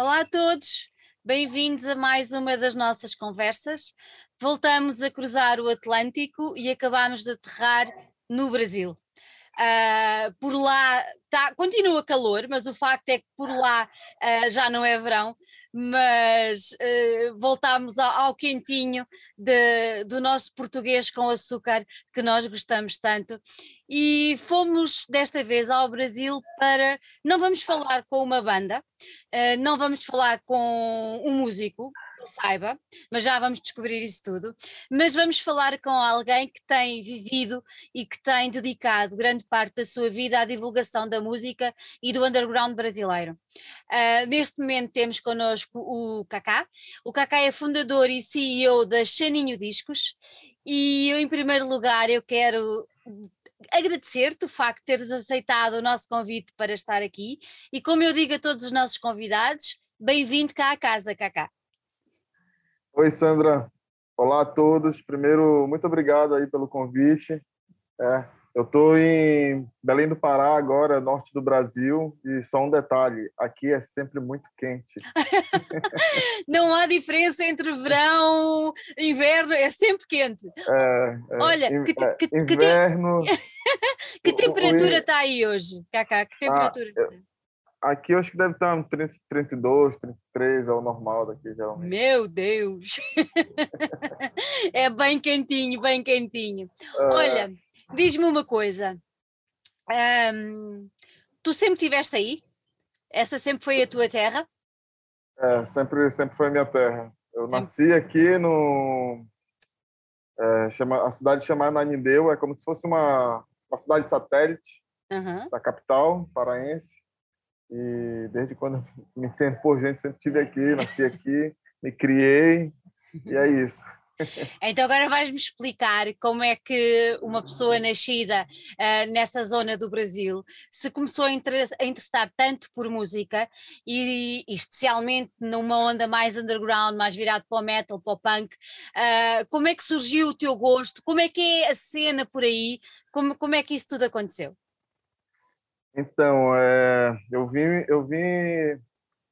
Olá a todos, bem-vindos a mais uma das nossas conversas. Voltamos a cruzar o Atlântico e acabamos de aterrar no Brasil. Uh, por lá tá, continua calor, mas o facto é que por lá uh, já não é verão, mas uh, voltámos ao, ao quentinho de, do nosso português com açúcar que nós gostamos tanto. E fomos desta vez ao Brasil para. Não vamos falar com uma banda, não vamos falar com um músico, saiba, mas já vamos descobrir isso tudo. Mas vamos falar com alguém que tem vivido e que tem dedicado grande parte da sua vida à divulgação da música e do underground brasileiro. Uh, neste momento temos connosco o Kaká. O Kaká é fundador e CEO da Chaninho Discos e eu, em primeiro lugar, eu quero agradecer-te o facto de teres aceitado o nosso convite para estar aqui e como eu digo a todos os nossos convidados, bem-vindo cá à casa, Kaká. Oi, Sandra. Olá a todos. Primeiro, muito obrigado aí pelo convite. É, eu estou em Belém do Pará agora, norte do Brasil, e só um detalhe: aqui é sempre muito quente. Não há diferença entre verão, e inverno, é sempre quente. É, é, Olha, que, que, que, inverno. que temperatura está aí hoje, Cacá? Que ah, temperatura? Ah, Aqui eu acho que deve estar uns 30, 32, 33, é o normal daqui, geralmente. Meu Deus! é bem quentinho, bem quentinho. É... Olha, diz-me uma coisa. Um, tu sempre estiveste aí? Essa sempre foi a tua terra? É, sempre, sempre foi a minha terra. Eu sempre. nasci aqui no... É, chama, a cidade chamada Nanindeu, é como se fosse uma, uma cidade satélite uhum. da capital paraense. E desde quando me entendo por gente, sempre estive aqui, nasci aqui, me criei, e é isso. Então agora vais-me explicar como é que uma pessoa nascida uh, nessa zona do Brasil se começou a, a interessar tanto por música e, e, especialmente numa onda mais underground, mais virado para o metal, para o punk, uh, como é que surgiu o teu gosto, como é que é a cena por aí, como, como é que isso tudo aconteceu? Então, é, eu vim eu vim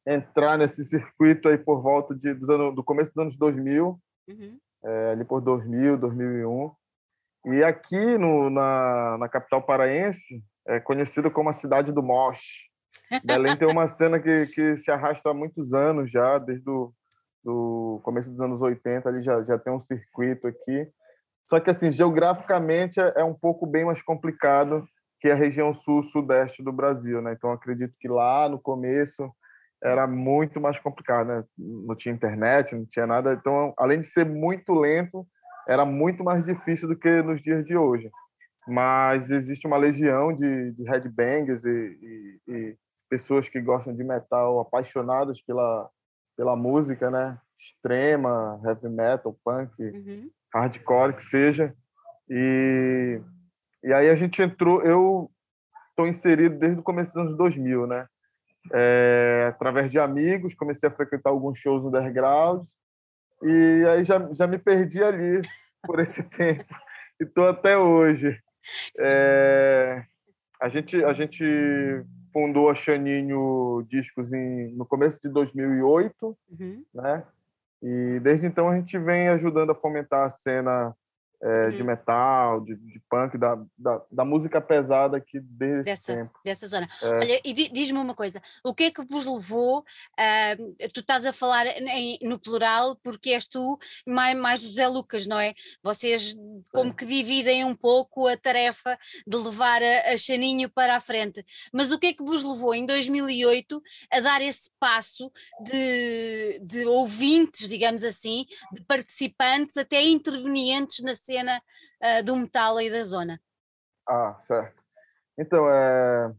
entrar nesse circuito aí por volta de, dos anos, do começo dos anos 2000, uhum. é, ali por 2000, 2001. E aqui no, na, na capital paraense é conhecido como a cidade do Mosh. Belém tem uma cena que, que se arrasta há muitos anos já, desde o do começo dos anos 80, ali já, já tem um circuito aqui. Só que, assim, geograficamente é, é um pouco bem mais complicado que é a região sul-sudeste do Brasil, né? Então acredito que lá no começo era muito mais complicado, né? Não tinha internet, não tinha nada. Então, além de ser muito lento, era muito mais difícil do que nos dias de hoje. Mas existe uma legião de, de headbangers e, e, e pessoas que gostam de metal, apaixonadas pela, pela música, né? Extrema, heavy metal, punk, uhum. hardcore, que seja. E e aí a gente entrou, eu estou inserido desde o começo dos anos 2000, né? É, através de amigos, comecei a frequentar alguns shows underground e aí já, já me perdi ali por esse tempo e estou até hoje. É, a, gente, a gente fundou a Chaninho Discos em, no começo de 2008, uhum. né? E desde então a gente vem ajudando a fomentar a cena é, uhum. de metal, de, de punk, da, da, da, música pesada aqui desde dessa, tempo. Dessa zona. É. Olha, e diz-me uma coisa, o que é que vos levou, uh, tu estás a falar em, no plural porque és tu mais, mais José Lucas, não é? Vocês como que dividem um pouco a tarefa de levar a, a Chaninho para a frente, mas o que é que vos levou em 2008 a dar esse passo de, de ouvintes, digamos assim, de participantes até intervenientes na cena uh, do metal aí da zona. Ah, certo. Então, é,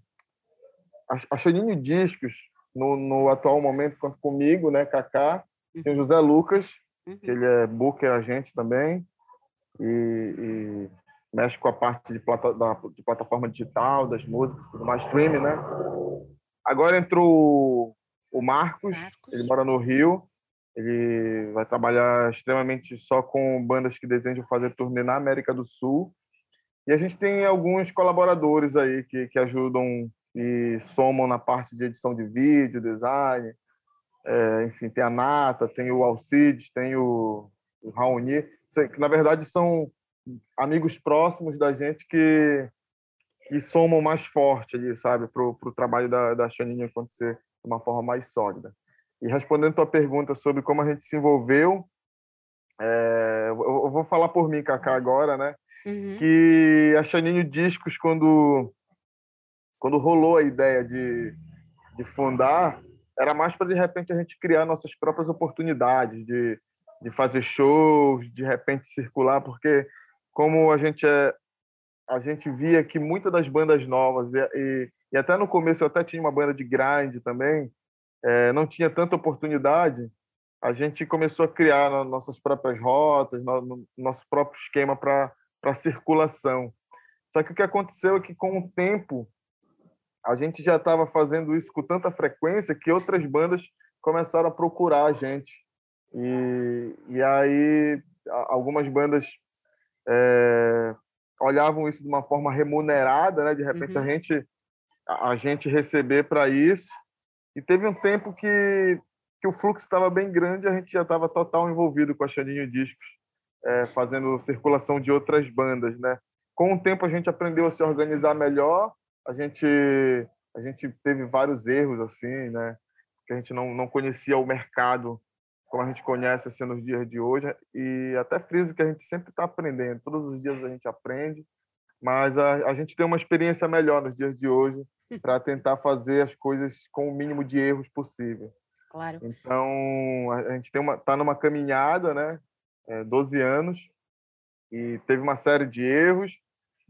a Chaninho Discos, no, no, atual momento, comigo, né, Kaká, uhum. tem o José Lucas, uhum. que ele é booker agente também, e, e, mexe com a parte de, plata, da, de plataforma digital, das músicas, tudo mais, streaming, né? Agora entrou o Marcos, Marcos, ele mora no Rio, ele vai trabalhar extremamente só com bandas que desejam fazer turnê na América do Sul. E a gente tem alguns colaboradores aí que, que ajudam e somam na parte de edição de vídeo, design, é, enfim, tem a Nata, tem o Alcides, tem o, o Raoni, que na verdade são amigos próximos da gente que, que somam mais forte ali, sabe, para o trabalho da, da Xaninha acontecer de uma forma mais sólida. E respondendo a tua pergunta sobre como a gente se envolveu, é, eu vou falar por mim, Cacá, agora, né? Uhum. Que a Xaninho Discos, quando, quando rolou a ideia de, de fundar, era mais para, de repente, a gente criar nossas próprias oportunidades de, de fazer shows, de repente circular, porque como a gente é a gente via que muitas das bandas novas e, e, e, até no começo eu até tinha uma banda de grind também é, não tinha tanta oportunidade a gente começou a criar nossas próprias rotas no, nosso próprio esquema para para circulação só que o que aconteceu é que com o tempo a gente já estava fazendo isso com tanta frequência que outras bandas começaram a procurar a gente. E, e aí algumas bandas é, olhavam isso de uma forma remunerada, né? De repente uhum. a gente a gente receber para isso. E teve um tempo que que o fluxo estava bem grande, a gente já estava total envolvido com a Xaninho Discos, é, fazendo circulação de outras bandas, né? Com o tempo a gente aprendeu a se organizar melhor a gente a gente teve vários erros assim, né? Que a gente não, não conhecia o mercado como a gente conhece assim, nos dias de hoje e até friso que a gente sempre está aprendendo. Todos os dias a gente aprende, mas a, a gente tem uma experiência melhor nos dias de hoje para tentar fazer as coisas com o mínimo de erros possível. Claro. Então a gente tem uma tá numa caminhada, né? É, 12 anos e teve uma série de erros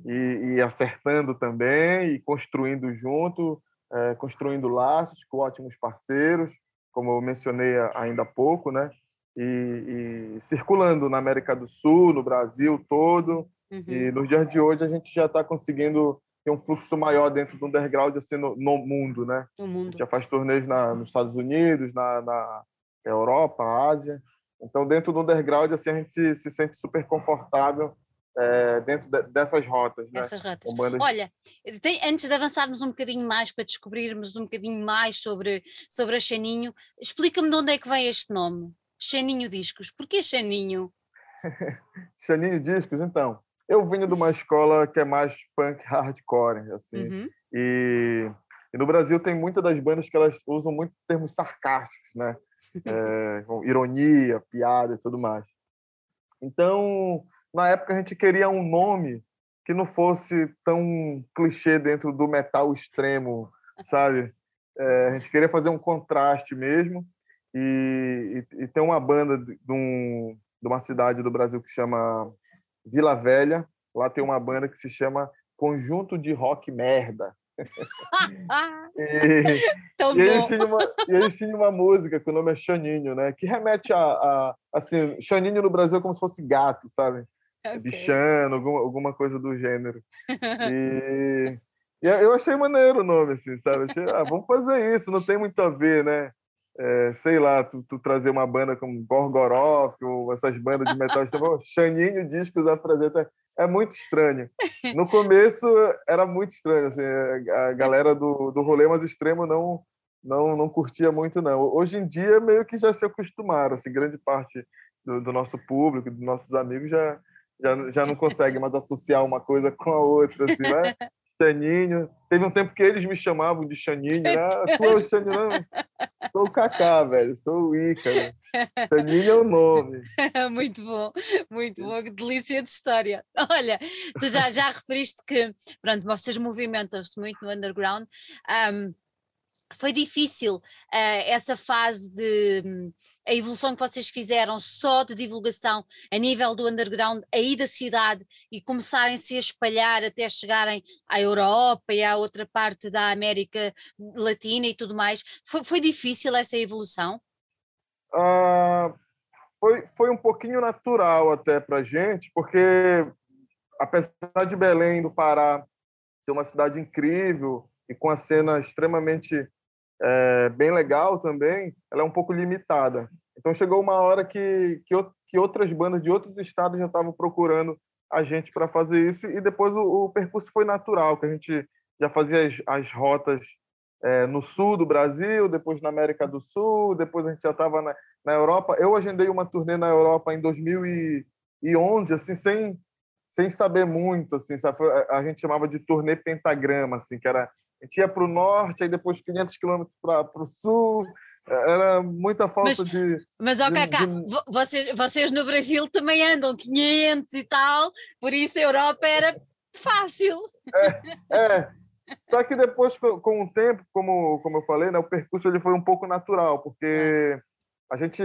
e, e acertando também e construindo junto, é, construindo laços com ótimos parceiros, como eu mencionei ainda há pouco, né? E, e circulando na América do Sul, no Brasil todo. Uhum. E nos dias de hoje a gente já está conseguindo ter um fluxo maior dentro do underground assim no, no mundo, né? No mundo. já faz turnês na, nos Estados Unidos, na, na Europa, Ásia. Então, dentro do underground, assim, a gente se, se sente super confortável é, dentro de, dessas rotas. Né? Dessas né? rotas. Bandas... Olha, tem, antes de avançarmos um bocadinho mais para descobrirmos um bocadinho mais sobre, sobre a Xaninho, explica-me de onde é que vem este nome, Xaninho Discos. Porquê Xaninho? Xaninho Discos, então. Eu venho de uma escola que é mais punk hardcore, assim, uhum. e, e, no Brasil tem muitas das bandas que elas usam muito termos sarcásticos, né? É, ironia, piada e tudo mais. Então, na época a gente queria um nome que não fosse tão clichê dentro do metal extremo, sabe? É, a gente queria fazer um contraste mesmo. E, e, e tem uma banda de, um, de uma cidade do Brasil que chama Vila Velha. Lá tem uma banda que se chama Conjunto de Rock Merda. e, e, eles tinham uma, e eles tinham uma música que o nome é Xaninho, né? Que remete a, a assim, Xaninho no Brasil é como se fosse gato, sabe? okay. bichano, alguma, alguma coisa do gênero. E, e, eu achei maneiro o nome, assim, sabe? Achei, ah, vamos fazer isso, não tem muito a ver, né? É, sei lá, tu, tu, trazer uma banda como Gorgoroth ou essas bandas de metal extremo, Xaninho Discos apresenta, é muito estranho. No começo era muito estranho, assim, a galera do, do rolê mais extremo não, não, não curtia muito, não. Hoje em dia meio que já se acostumaram, assim, grande parte do, do nosso público, dos nossos amigos já, já, já não consegue mais associar uma coisa com a outra, assim, né? Chaninho. Teve um tempo que eles me chamavam de Chaninho, né? Ah, tu é o Chaninho, não. Sou o Kaká, velho. Sou o Ícaro. Chaninho é o nome. muito bom, muito bom. Que delícia de história. Olha, tu já, já referiste que, pronto, vocês movimentam-se muito no underground. Um, foi difícil uh, essa fase de um, a evolução que vocês fizeram só de divulgação a nível do underground aí da cidade e começarem-se a espalhar até chegarem à Europa e à outra parte da América Latina e tudo mais. Foi, foi difícil essa evolução? Uh, foi, foi um pouquinho natural até para gente, porque apesar de Belém do Pará ser uma cidade incrível e com a cena extremamente é, bem legal também, ela é um pouco limitada. Então chegou uma hora que, que, que outras bandas de outros estados já estavam procurando a gente para fazer isso e depois o, o, percurso foi natural, que a gente já fazia as, as rotas é, no sul do Brasil, depois na América do Sul, depois a gente já estava na, na Europa. Eu agendei uma turnê na Europa em 2011, assim, sem, sem saber muito, assim, sabe? a gente chamava de turnê pentagrama, assim, que era a gente ia para o norte, aí depois 500 quilômetros para o sul, era muita falta mas, de. Mas, ó, Cacá, de... vocês, vocês no Brasil também andam 500 e tal, por isso a Europa era fácil. É, é. Só que depois, com o tempo, como, como eu falei, né, o percurso ele foi um pouco natural, porque a gente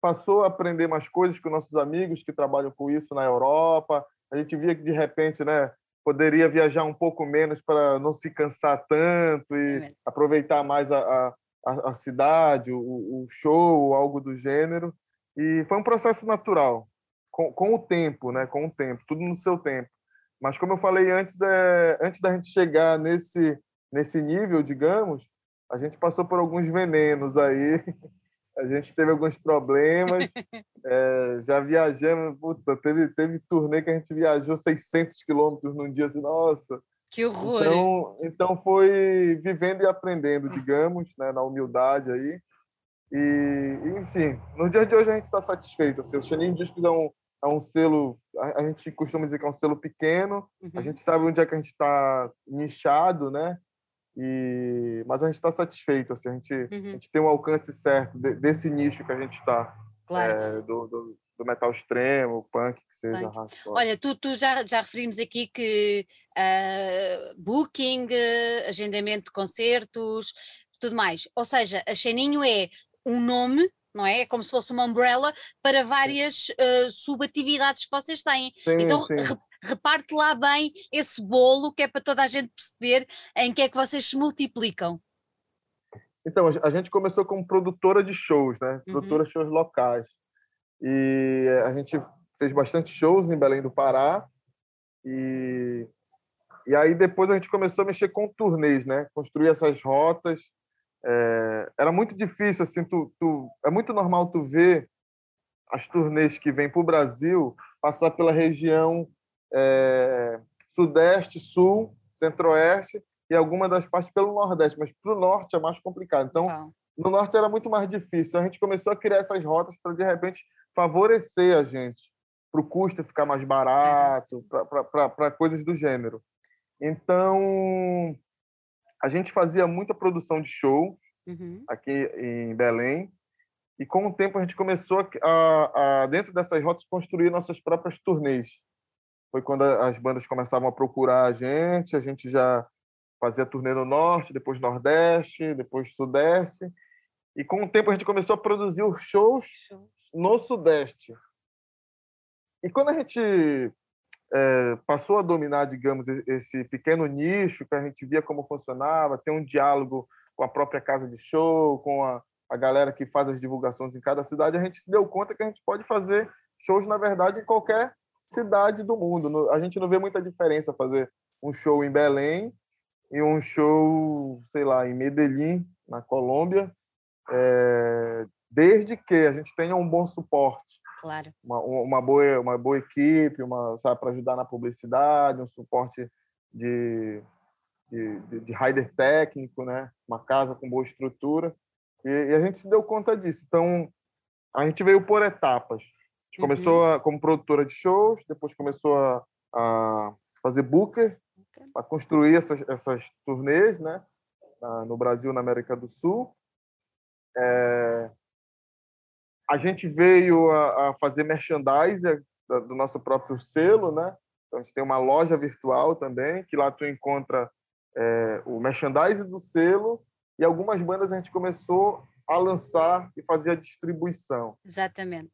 passou a aprender mais coisas com nossos amigos que trabalham com isso na Europa. A gente via que, de repente, né, poderia viajar um pouco menos para não se cansar tanto e é aproveitar mais a, a, a cidade, o, o, show, algo do gênero. E foi um processo natural, com, com o tempo, né? com o tempo, tudo no seu tempo. Mas, como eu falei antes, é, antes da gente chegar nesse, nesse nível, digamos, a gente passou por alguns venenos aí. A gente teve alguns problemas. É, já viajamos, puta, teve, teve turnê que a gente viajou 600 quilômetros num dia. Assim, nossa, que horror! Então, então foi vivendo e aprendendo, digamos, né, na humildade aí. E, enfim, no dia de hoje a gente está satisfeito. Assim, o Xanin Discos é um, é um selo, a, a, gente costuma dizer que é um selo pequeno, uhum. a gente sabe onde é que a gente está nichado, né? E, mas a gente está satisfeito, assim, a, gente, uhum. a gente tem um alcance certo de, desse nicho que a gente está, claro. é, do, do, do, metal extremo, punk, que seja. Punk. Olha, tu, tu já, já referimos aqui que uh, booking, uh, agendamento de concertos, tudo mais. Ou seja, a Xeninho é um nome não é? É como se fosse uma umbrella para várias uh, subatividades que vocês têm. Sim, então sim. Re reparte lá bem esse bolo que é para toda a gente perceber em que é que vocês se multiplicam. Então, a gente começou como produtora de shows, né? Uhum. Produtora de shows locais. E a gente fez bastante shows em Belém do Pará. E, e aí depois a gente começou a mexer com turnês, né? Construir essas rotas é, era muito difícil, assim, tu, tu, é muito normal tu ver as turnês que vêm para o Brasil passar pela região é, sudeste, sul, centro-oeste e alguma das partes pelo nordeste, mas para o norte é mais complicado. Então, tá. no norte era muito mais difícil. A gente começou a criar essas rotas para, de repente, favorecer a gente, para o custo ficar mais barato, para coisas do gênero. Então, a gente fazia muita produção de show uhum. aqui em Belém. E com o tempo a gente começou a, a, dentro dessas rotas, construir nossas próprias turnês. Foi quando as bandas começavam a procurar a gente, a gente já fazia turnê no Norte, depois Nordeste, depois Sudeste. E com o tempo a gente começou a produzir os shows no Sudeste. E quando a gente é, passou a dominar, digamos, esse pequeno nicho que a gente via como funcionava, ter um diálogo com a própria casa de show, com a, a galera que faz as divulgações em cada cidade, a gente se deu conta que a gente pode fazer shows, na verdade, em qualquer cidade do mundo. A gente não vê muita diferença fazer um show em Belém e um show, sei lá, em Medellín, na Colômbia, é, desde que a gente tenha um bom suporte Claro. Uma, uma, boa, uma boa equipe, uma, sabe, para ajudar na publicidade, um suporte de, de, de, de rider técnico, né? Uma casa com boa estrutura. E, e, a gente se deu conta disso. Então, a gente veio por etapas. A gente uhum. começou a, como produtora de shows, depois começou a, a fazer booker, para construir essas, essas turnês, né? no Brasil, na América do Sul. É, a gente veio a, a fazer merchandising do nosso próprio selo, né? Então, a gente tem uma loja virtual também, que lá tu encontra é, o merchandising do selo e algumas bandas a gente começou a lançar e fazer a distribuição. Exatamente.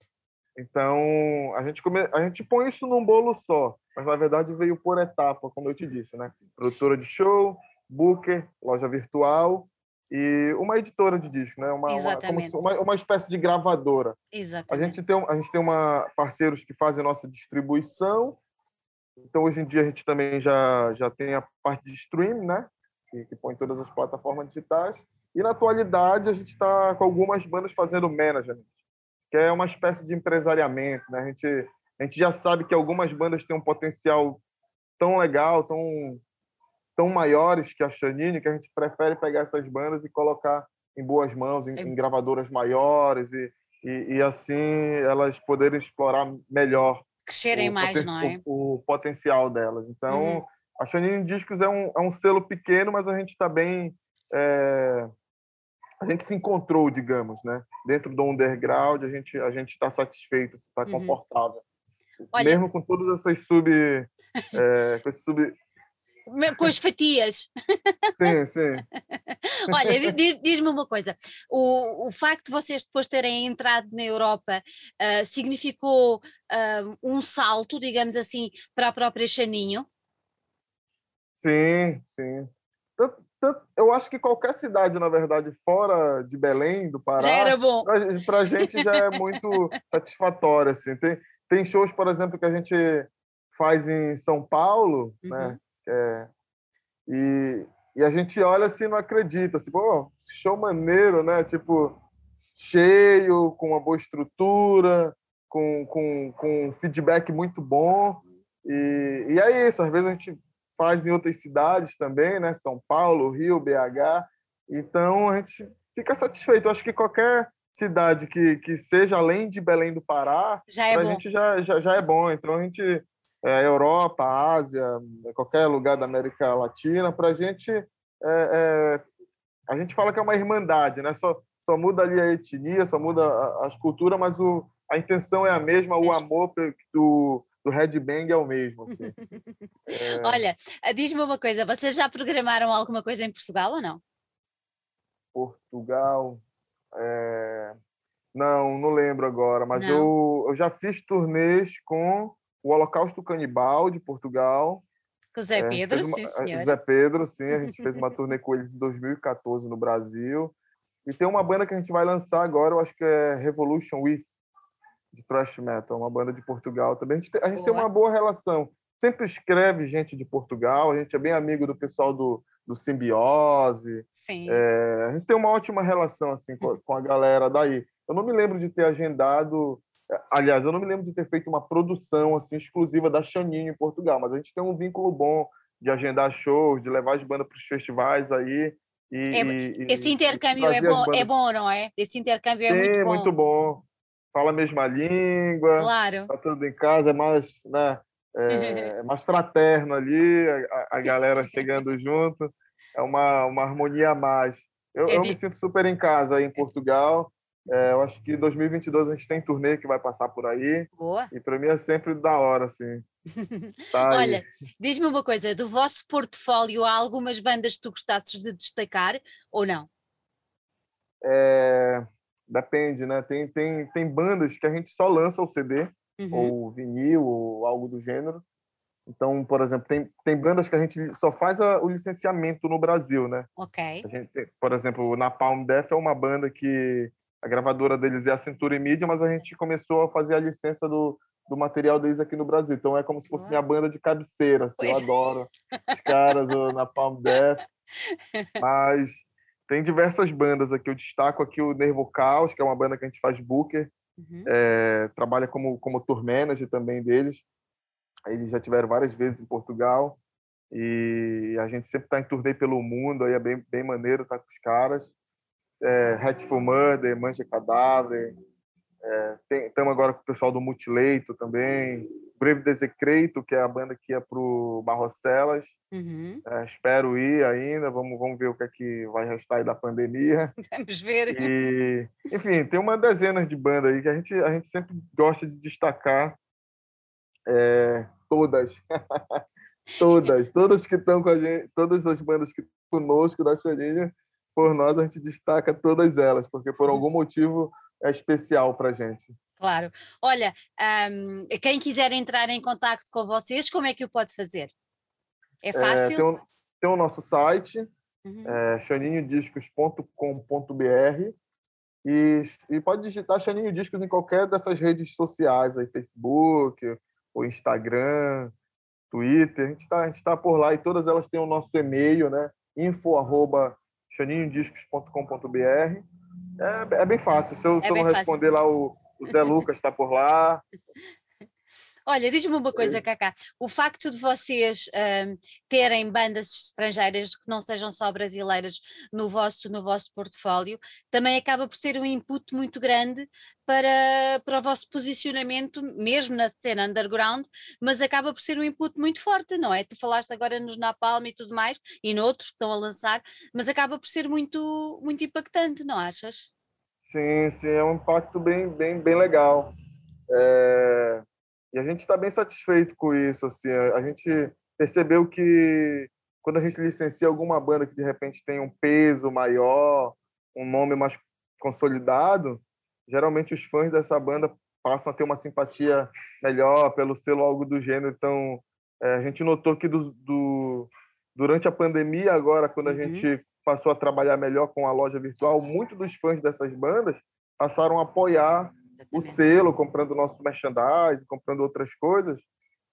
Então, a gente, come... a gente põe isso num bolo só, mas na verdade veio por etapa, como eu te disse, né? Produtora de show, booker, loja virtual e uma editora de disco, né? Uma, Exatamente. Uma, uma, uma, espécie de gravadora. Exatamente. A gente tem, a gente tem uma, parceiros que fazem a nossa distribuição. Então, hoje em dia, a gente também já, já tem a parte de streaming, né? Que, que põe todas as plataformas digitais. E, na atualidade, a gente está com algumas bandas fazendo management, que é uma espécie de empresariamento, né? A gente, a gente já sabe que algumas bandas têm um potencial tão legal, tão tão maiores que a Chanine que a gente prefere pegar essas bandas e colocar em boas mãos, em, em gravadoras maiores e, e, e, assim elas poderem explorar melhor crescerem mais, não é? O, o, potencial delas. Então, uhum. a Chanine Discos é um, é um selo pequeno, mas a gente está bem é, a gente se encontrou, digamos, né? Dentro do underground, a gente a gente está satisfeito, está uhum. confortável. Olha... Mesmo com todas essas sub, é, com, sub... com as fatias. Sim, sim. Olha, diz-me uma coisa: o, o facto de vocês depois terem entrado na Europa uh, significou uh, um salto, digamos assim, para a própria Chaninho? Sim, sim. Tanto, eu acho que qualquer cidade, na verdade, fora de Belém, do Pará, já era bom. Para a gente já é muito satisfatório. Assim. Tem, tem shows, por exemplo, que a gente faz em São Paulo, né, uhum. né? É, e, e a gente olha assim não acredita. Assim, Pô, show maneiro, né? Tipo, cheio, com uma boa estrutura, com, com, com feedback muito bom. E, e é isso, às vezes a gente faz em outras cidades também, né? São Paulo, Rio, BH. Então a gente fica satisfeito. Eu acho que qualquer cidade que, que seja além de Belém do Pará, é a gente já, já, já é bom. Então a gente é, Europa, Ásia, qualquer lugar da América Latina, para a gente é, é, a gente fala que é uma irmandade, né? Só só muda ali a etnia, só muda as culturas, mas o, a intenção é a mesma, o amor do, do headbang é o mesmo. Assim. é... Olha, eh, diz-me uma coisa, vocês já programaram alguma coisa em Portugal ou não? Portugal. É... Não, não lembro agora, mas eu, eu já fiz turnês com o Holocausto Canibal de Portugal. Com o Zé é, Pedro, uma... sim, senhor. Zé Pedro, sim, a gente fez uma turnê com eles em 2014 no Brasil. E tem uma banda que a gente vai lançar agora, eu acho que é Revolution We, de thrash metal, uma banda de Portugal também. A gente, tem, a gente tem uma boa relação. Sempre escreve gente de Portugal, a gente é bem amigo do pessoal do, do Simbiose. Sim. É, a gente tem uma ótima relação assim com, com a galera daí. Eu não me lembro de ter agendado Aliás, eu não me lembro de ter feito uma produção assim exclusiva da Chaninho em Portugal, mas a gente tem um vínculo bom de agendar shows, de levar as bandas para os festivais aí. E, é, e, esse intercâmbio é bom, é bom, não é? Esse intercâmbio é Sim, muito bom. muito bom fala a mesma língua, claro. tá tudo em casa, é mais, né, é, mais fraterno ali, a, a galera chegando junto, é uma, uma harmonia a mais. Eu, eu me sinto super em casa aí em Portugal. É, eu acho que 2022 a gente tem turnê que vai passar por aí. Boa. E para mim é sempre da hora, assim. Tá Olha, diz-me uma coisa: do vosso portfólio há algumas bandas que tu gostasses de destacar ou não? É, Depende, né? Tem, tem, tem bandas que a gente só lança o CD, uhum. ou vinil, ou algo do gênero. Então, por exemplo, tem, tem bandas que a gente só faz a, o licenciamento no Brasil, né? Ok. A gente, por exemplo, na Palm Death é uma banda que a gravadora deles é a Century Media, mas a gente começou a fazer a licença do, do material deles aqui no Brasil. Então é como se fosse minha banda de cabeceira. Assim, eu é. adoro os caras na Palm Death. Mas tem diversas bandas aqui. Eu destaco aqui o Nervo Caos, que é uma banda que a gente faz booker. Uhum. É, trabalha como, como tour manager também deles. Eles já tiveram várias vezes em Portugal. E a gente sempre está em turnê pelo mundo. Aí é bem, bem maneiro estar tá com os caras. É, Hatful Murder, Mancha Cadáver. Estamos é, agora com o pessoal do Mutileito também. Breve Desecreito, que é a banda que ia para o Barrocelas. Uhum. É, espero ir ainda, vamos, vamos ver o que é que vai restar aí da pandemia. Vamos ver. E, enfim, tem uma dezena de bandas aí que a gente, a gente sempre gosta de destacar. É, todas. todas. Todas que estão com a gente, todas as bandas que conosco da Chorinha, por nós a gente destaca todas elas, porque por algum motivo é especial para a gente. Claro. Olha, um, quem quiser entrar em contato com vocês, como é que o pode fazer? É, é fácil? É, tem, o, tem o nosso site, uhum. é, chaninhodiscos.com.br e, e pode digitar Chaninho Discos em qualquer dessas redes sociais, aí, Facebook, ou Instagram, Twitter, a gente está tá por lá e todas elas têm o nosso e-mail, né? info arroba chaninhodiscos.com.br é, é bem fácil, se eu, é se eu não responder fácil. lá, o, o Zé Lucas está por lá, Olha, diz-me uma coisa, Cacá. O facto de vocês um, terem bandas estrangeiras que não sejam só brasileiras no vosso, no vosso portfólio, também acaba por ser um input muito grande para, para o vosso posicionamento, mesmo na cena underground, mas acaba por ser um input muito forte, não é? Tu falaste agora nos Napalm e tudo mais, e noutros que estão a lançar, mas acaba por ser muito, muito impactante, não achas? Sim, sim, é um impacto bem, bem, bem legal. É... E a gente está bem satisfeito com isso. Assim, a gente percebeu que quando a gente licencia alguma banda que de repente tem um peso maior, um nome mais consolidado, geralmente os fãs dessa banda passam a ter uma simpatia melhor pelo selo algo do gênero. Então, é, a gente notou que do, do, durante a pandemia agora, quando a uhum. gente passou a trabalhar melhor com a loja virtual, muitos dos fãs dessas bandas passaram a apoiar o selo, comprando nosso merchandising, comprando outras coisas,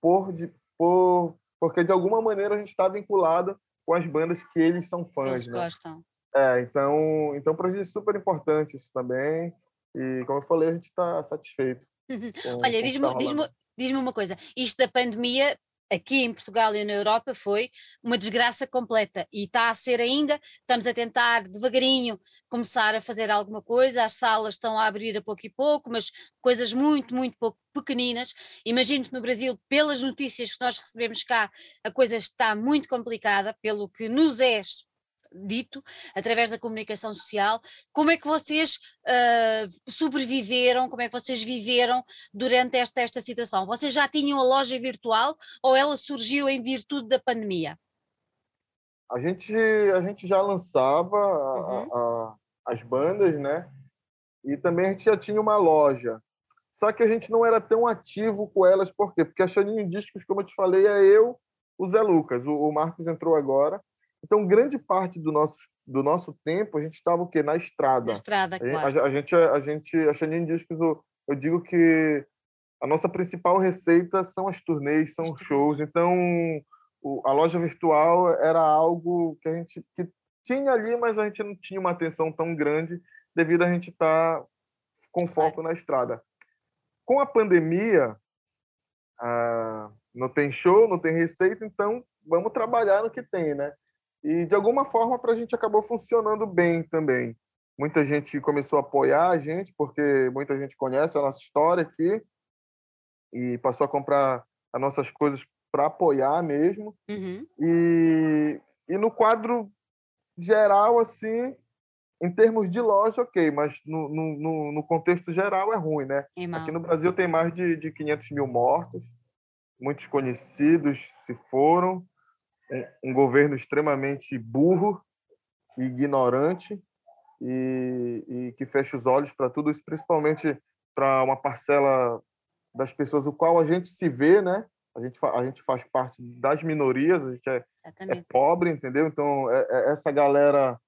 por, de, por porque de alguma maneira a gente está vinculado com as bandas que eles são fãs. Eles né? gostam. É, então, então para a gente é super importante isso também. E, como eu falei, a gente está satisfeito. Olha, diz-me tá diz diz uma coisa: isto da pandemia aqui em Portugal e na Europa foi uma desgraça completa e está a ser ainda, estamos a tentar devagarinho começar a fazer alguma coisa, as salas estão a abrir a pouco e pouco, mas coisas muito, muito pouco pequeninas. Imagino que no Brasil, pelas notícias que nós recebemos cá, a coisa está muito complicada, pelo que nos é dito através da comunicação social. Como é que vocês uh, sobreviveram? Como é que vocês viveram durante esta, esta situação? Vocês já tinham a loja virtual ou ela surgiu em virtude da pandemia? A gente, a gente já lançava uhum. a, a, as bandas, né? E também a gente já tinha uma loja. Só que a gente não era tão ativo com elas, por quê? Porque a Chaninho Discos, como eu te falei, é eu, o Zé Lucas. O, o Marcos entrou agora. Então, grande parte do nosso, do nosso tempo, a gente estava o quê? Na estrada. Na estrada, claro. A, gente, a, gente, a Xanin Discos, eu, eu digo que a nossa principal receita são as turnês, são os shows. Então, o, a loja virtual era algo que a gente que tinha ali, mas a gente não tinha uma atenção tão grande devido a gente estar tá com foco na estrada. Com a pandemia, ah, não tem show, não tem receita, então vamos trabalhar no que tem, né? E, de alguma forma, para a gente acabou funcionando bem também. Muita gente começou a apoiar a gente, porque muita gente conhece a nossa história aqui e passou a comprar as nossas coisas para apoiar mesmo. Uhum. E, e no quadro geral, assim, em termos de loja, ok, mas no, no, no contexto geral é ruim, né? É Aqui no Brasil tem mais de, de 500 mil mortos, muitos conhecidos se foram, um, governo extremamente burro, ignorante e, e que fecha os olhos para tudo isso, principalmente para uma parcela das pessoas do qual a gente se vê, né? A gente, a gente faz parte das minorias, a gente é, é pobre, entendeu? Então, é, é, essa galera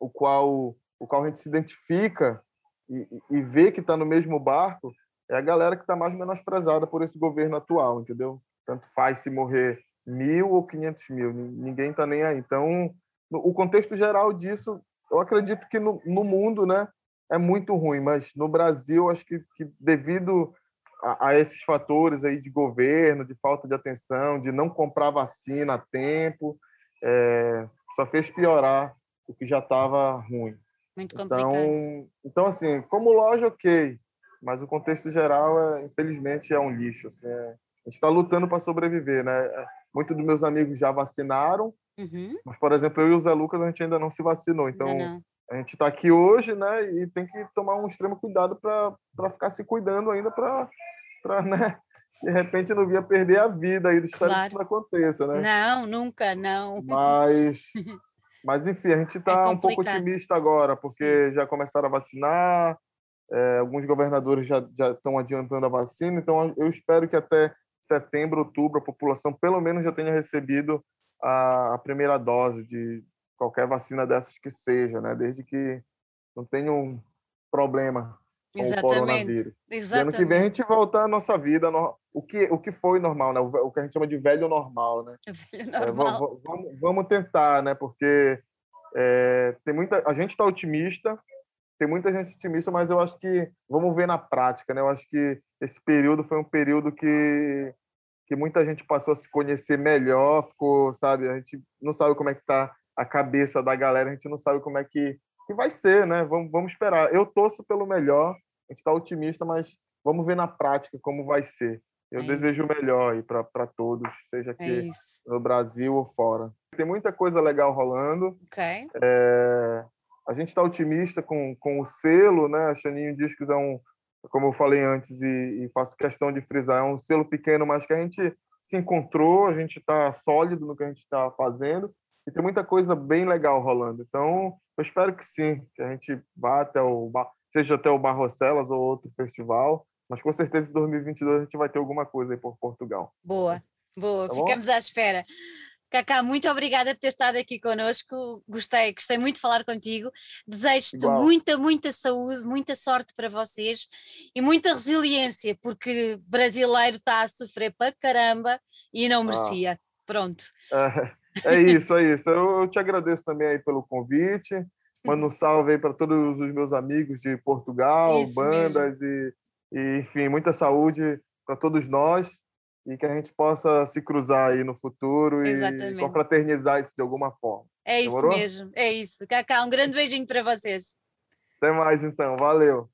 o qual, o qual a gente se identifica e, e vê que está no mesmo barco é a galera que está mais menosprezada por esse governo atual, entendeu? Tanto faz se morrer mil ou quinhentos mil, ninguém está nem aí. Então, o contexto geral disso, eu acredito que no, no, mundo, né, é muito ruim, mas no Brasil, acho que, que devido a, a, esses fatores aí de governo, de falta de atenção, de não comprar vacina a tempo, é, só fez piorar o que já estava ruim. Muito então, complicado. Então, então, assim, como loja, ok, mas o contexto geral, é, infelizmente, é um lixo. Assim, é, a gente está lutando para sobreviver, né? Muitos dos meus amigos já vacinaram, uhum. mas, por exemplo, eu e o Zé Lucas, a gente ainda não se vacinou. Então, não, não. a gente está aqui hoje, né? E tem que tomar um extremo cuidado para ficar se cuidando ainda para, né? De repente não via perder a vida aí, espero claro. que isso não aconteça, né? Não, nunca, não. Mas, mas enfim, a gente está é um pouco otimista agora, porque Sim. já começaram a vacinar, é, alguns governadores já, já estão adiantando a vacina, então eu espero que até setembro, outubro, a população pelo menos já tenha recebido a, a primeira dose de qualquer vacina dessas que seja, né? Desde que não tenha um problema com Exatamente. o coronavírus. Exatamente. ano que vem a gente voltar à nossa vida, o, que, o que foi normal, né? O, o, que a gente chama de velho normal, né? Velho normal. É, vamos, vamos, tentar, né? Porque é, tem muita, a gente está otimista, tem muita gente otimista, mas eu acho que vamos ver na prática, né? Eu acho que esse período foi um período que que muita gente passou a se conhecer melhor, ficou, sabe? A gente não sabe como é que tá a cabeça da galera, a gente não sabe como é que, que vai ser, né? Vamos, vamos esperar. Eu torço pelo melhor, a gente está otimista, mas vamos ver na prática como vai ser. Eu é desejo o melhor aí para todos, seja é aqui é no Brasil ou fora. Tem muita coisa legal rolando. Okay. É, a gente está otimista com, com o selo, né? A Chaninho Discos é um, como eu falei antes e, e, faço questão de frisar, é um selo pequeno, mas que a gente se encontrou, a gente está sólido no que a gente está fazendo e tem muita coisa bem legal rolando. Então, eu espero que sim, que a gente vá até o seja até o Barrocelas ou outro festival mas com certeza em 2022 a gente vai ter alguma coisa aí por Portugal. Boa, boa, tá ficamos bom? à espera. Cacá, muito obrigada por ter estado aqui connosco. Gostei, gostei muito de falar contigo. Desejo-te muita, muita saúde, muita sorte para vocês e muita resiliência, porque brasileiro está a sofrer para caramba e não ah. merecia. Ah. Pronto. É, é, isso, é isso. Eu, eu te agradeço também aí pelo convite. Mando um salve aí para todos os meus amigos de Portugal, isso bandas e e, enfim, muita saúde para todos nós e que a gente possa se cruzar aí no futuro Exatamente. e confraternizar isso de alguma forma. É isso Demorou? mesmo, é isso. Cacá, um grande beijinho para vocês. Até mais então, valeu.